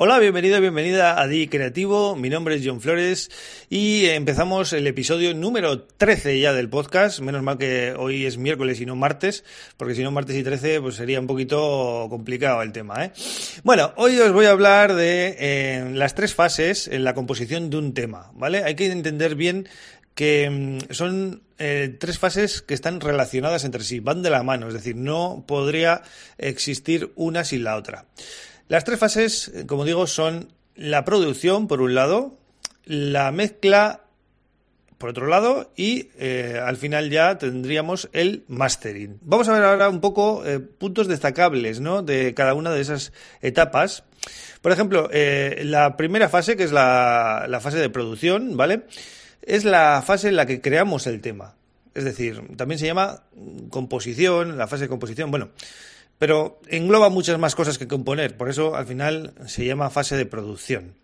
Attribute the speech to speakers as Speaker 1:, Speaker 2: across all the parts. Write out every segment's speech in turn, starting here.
Speaker 1: Hola, bienvenido, bienvenida a Di Creativo. Mi nombre es John Flores y empezamos el episodio número 13 ya del podcast. Menos mal que hoy es miércoles y no martes, porque si no martes y 13 pues sería un poquito complicado el tema. ¿eh? Bueno, hoy os voy a hablar de eh, las tres fases en la composición de un tema, ¿vale? Hay que entender bien que mm, son eh, tres fases que están relacionadas entre sí, van de la mano, es decir, no podría existir una sin la otra. Las tres fases, eh, como digo, son la producción, por un lado, la mezcla, por otro lado, y eh, al final ya tendríamos el mastering. Vamos a ver ahora un poco eh, puntos destacables ¿no? de cada una de esas etapas. Por ejemplo, la primera fase, que es la, la fase de producción, ¿vale? Es la fase en la que creamos el tema. Es decir, también se llama composición, la fase de composición. Bueno, pero engloba muchas más cosas que componer, por eso al final se llama fase de producción.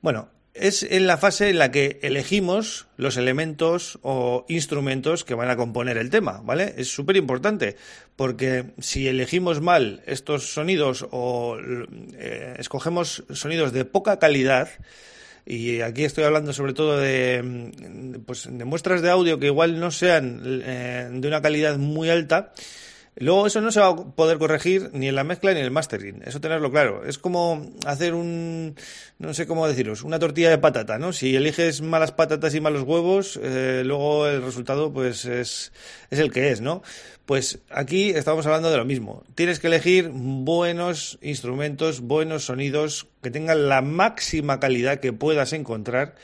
Speaker 1: Bueno, es en la fase en la que elegimos los elementos o instrumentos que van a componer el tema, ¿vale? Es súper importante porque si elegimos mal estos sonidos o eh, escogemos sonidos de poca calidad, y aquí estoy hablando sobre todo de, pues, de muestras de audio que igual no sean eh, de una calidad muy alta, Luego eso no se va a poder corregir ni en la mezcla ni en el mastering, eso tenerlo claro. Es como hacer un, no sé cómo deciros, una tortilla de patata, ¿no? Si eliges malas patatas y malos huevos, eh, luego el resultado pues es, es el que es, ¿no? Pues aquí estamos hablando de lo mismo. Tienes que elegir buenos instrumentos, buenos sonidos que tengan la máxima calidad que puedas encontrar.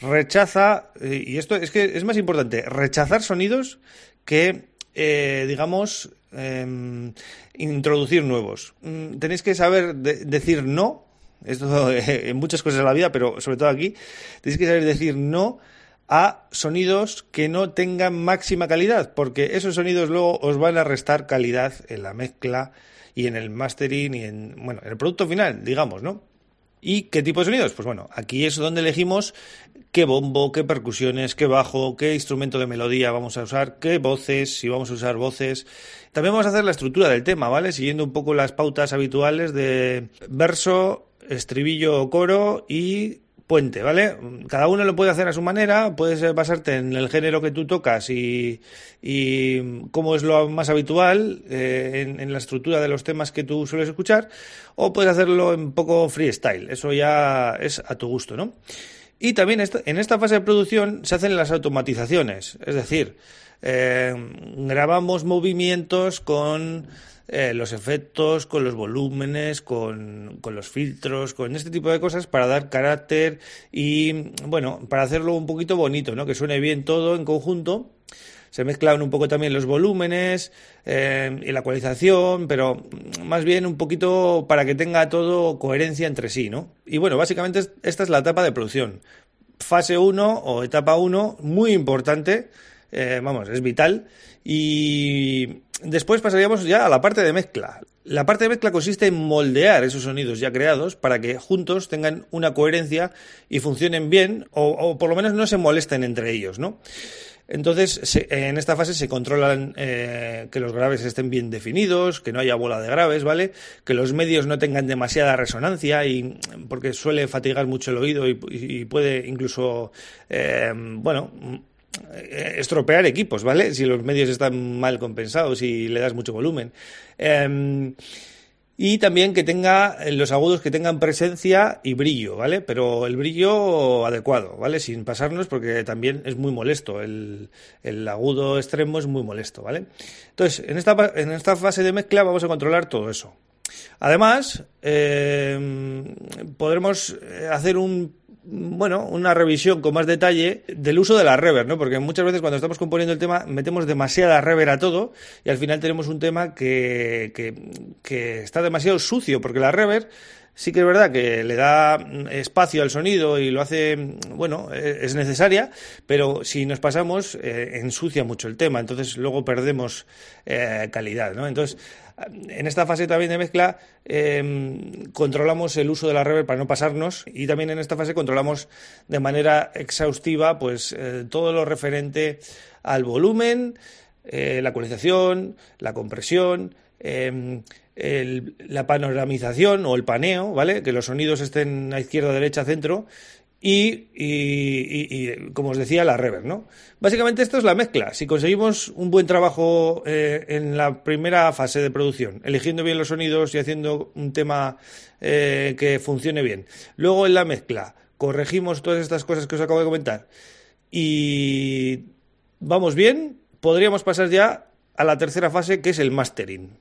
Speaker 1: Rechaza, eh, y esto es que es más importante, rechazar sonidos que eh, digamos, em, introducir nuevos. Mm, tenéis que saber decir no, esto en muchas cosas de la vida, pero sobre todo aquí, tenéis que saber decir no a sonidos que no tengan máxima calidad, porque esos sonidos luego os van a restar calidad en la mezcla y en el mastering y en, bueno, en el producto final, digamos, ¿no? ¿Y qué tipo de sonidos? Pues bueno, aquí es donde elegimos qué bombo, qué percusiones, qué bajo, qué instrumento de melodía vamos a usar, qué voces, si vamos a usar voces. También vamos a hacer la estructura del tema, ¿vale? Siguiendo un poco las pautas habituales de verso, estribillo o coro y puente, ¿vale? Cada uno lo puede hacer a su manera, puedes basarte en el género que tú tocas y, y cómo es lo más habitual eh, en, la estructura de los temas que tú sueles escuchar, o puedes hacerlo en poco freestyle, eso ya es a tu gusto, ¿no? Y también en esta fase de producción se hacen las automatizaciones, es decir, eh, grabamos movimientos con eh, los efectos, con los volúmenes, con, con, los filtros, con este tipo de cosas para dar carácter y, bueno, para hacerlo un poquito bonito, ¿no? Que suene bien todo en conjunto. Se mezclan un poco también los volúmenes eh, y la ecualización, pero más bien un poquito para que tenga todo coherencia entre sí, ¿no? Y bueno, básicamente esta es la etapa de producción. Fase 1 o etapa 1, muy importante, eh, vamos, es vital. Y después pasaríamos ya a la parte de mezcla. La parte de mezcla consiste en moldear esos sonidos ya creados para que juntos tengan una coherencia y funcionen bien o, por lo menos no se molesten entre ellos, ¿no? Entonces, en esta fase se controlan eh, que los graves estén bien definidos, que no haya bola de graves, ¿vale? Que los medios no tengan demasiada resonancia y porque suele fatigar mucho el oído y, puede incluso, eh, bueno, eh, estropear equipos, ¿vale? Si los medios están mal compensados y le das mucho volumen. Em, y también que tenga eh, los agudos que tengan presencia y brillo, ¿vale? Pero el brillo adecuado, ¿vale? Sin pasarnos porque también es muy molesto. El, agudo extremo es muy molesto, ¿vale? Entonces, en esta, en esta fase de mezcla vamos a controlar todo eso. Además, em, podremos hacer un bueno, una revisión con más detalle del uso de la reverb, ¿no? Porque muchas veces cuando estamos componiendo el tema metemos demasiada reverb a todo y al final tenemos un tema que, que, está demasiado sucio, porque la reverb sí que es verdad que le da mm, espacio al sonido y lo hace, mm, bueno, e, es necesaria, pero si nos pasamos, eh, ensucia mucho el tema, entonces luego perdemos eh, calidad, ¿no? Entonces, en esta fase también de mezcla em, controlamos el uso de la reverb para no pasarnos y también en esta fase controlamos de manera exhaustiva pues eh, todo lo referente al volumen, la ecualización, la compresión, em, la panoramización o el paneo, ¿vale? Que los sonidos estén a izquierda, derecha, centro. Y, y, como os decía, la reverb, ¿no? Básicamente esto es la mezcla. Si conseguimos un buen trabajo eh, en la primera fase de producción, eligiendo bien los sonidos y haciendo un tema eh, que funcione bien. Luego en la mezcla, corregimos todas estas cosas que os acabo de comentar y vamos bien, podríamos pasar ya a la tercera fase que es el mastering.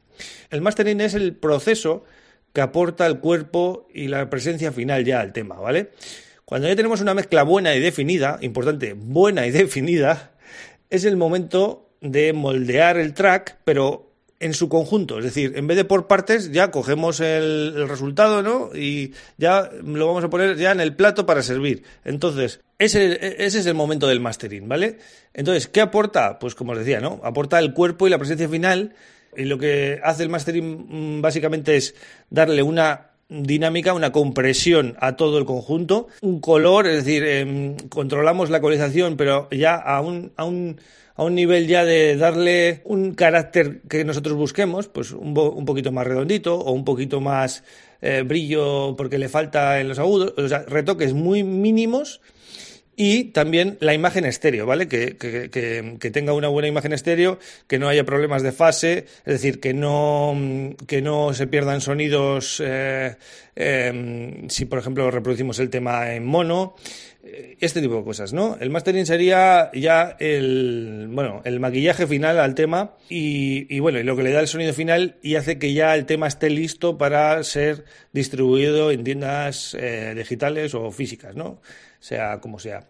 Speaker 1: El mastering es el proceso que aporta el cuerpo y la presencia final ya al tema, ¿vale? Cuando ya tenemos una mezcla buena y definida, importante, buena y definida, es el momento de moldear el track, pero en su conjunto, es decir, en vez de por partes, ya cogemos el, resultado, ¿no? Y ya lo vamos a poner ya en el plato para servir. Entonces, ese, ese es el momento del mastering, ¿vale? Entonces, ¿qué aporta? Pues como os decía, ¿no? Aporta el cuerpo y la presencia final y lo que hace el mastering mm, básicamente es darle una dinámica, una compresión a todo el conjunto, un color, es decir, em, controlamos la ecualización, pero ya a un, a un, a un nivel ya de darle un carácter que nosotros busquemos, pues un, un poquito más redondito o un poquito más eh, brillo porque le falta en los agudos, o sea, retoques muy mínimos y también la imagen estéreo, ¿vale? Que, que, que, tenga una buena imagen estéreo, que no haya problemas de fase, es decir, que no, que no se pierdan sonidos eh, em, si, por ejemplo, reproducimos el tema en mono, eh, este tipo de cosas, ¿no? El mastering sería ya el, bueno, el maquillaje final al tema y, y bueno, y lo que le da el sonido final y hace que ya el tema esté listo para ser distribuido en tiendas eh, digitales o físicas, ¿no? sea como sea.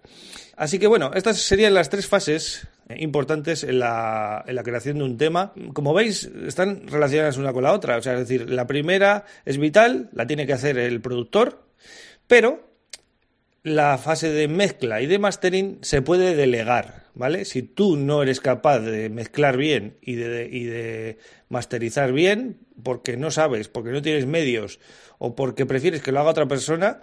Speaker 1: Así que bueno, estas serían las tres fases importantes en la, en la, creación de un tema. Como veis, están relacionadas una con la otra. O sea, es decir, la primera es vital, la tiene que hacer el productor, pero la fase de mezcla y de mastering se puede delegar, ¿vale? Si tú no eres capaz de mezclar bien y de, y de masterizar bien, porque no sabes, porque no tienes medios o porque prefieres que lo haga otra persona,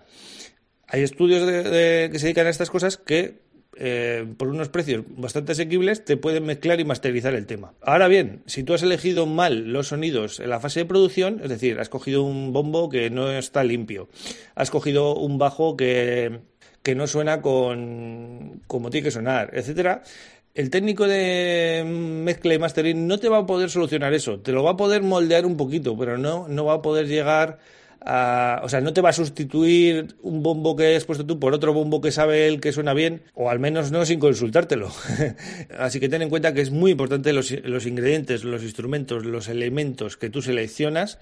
Speaker 1: hay estudios que se dedican a estas cosas que eh, por unos precios bastante asequibles te pueden mezclar y masterizar el tema. Ahora bien, si tú has elegido mal los sonidos en la fase de producción, es decir, has cogido un bombo que no está limpio, has cogido un bajo que, que no suena con como tiene que sonar, etcétera, el técnico de mezcla y mastering no te va a poder solucionar eso, te lo va a poder moldear un poquito, pero no, no va a poder llegar o sea, no te va a sustituir un bombo que has puesto tú por otro bombo que sabe él que suena bien, o al menos no sin consultártelo. Así que ten en cuenta que es muy importante los, ingredientes, los instrumentos, los elementos que tú seleccionas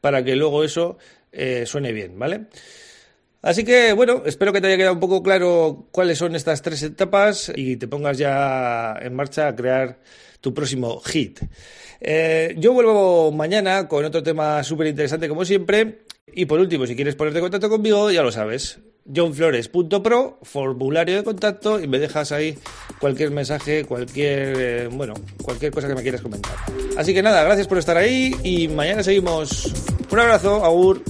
Speaker 1: para que luego eso eh, suene bien, ¿vale? Así que bueno, espero que te haya quedado un poco claro cuáles son estas tres etapas y te pongas ya en marcha a crear tu próximo hit. Eh, yo vuelvo mañana con otro tema súper interesante como siempre y por último, si quieres ponerte en contacto conmigo, ya lo sabes. johnflores.pro, formulario de contacto y me dejas ahí cualquier mensaje, cualquier, eh, bueno, cualquier cosa que me quieras comentar. Así que nada, gracias por estar ahí y mañana seguimos. Un abrazo, agur.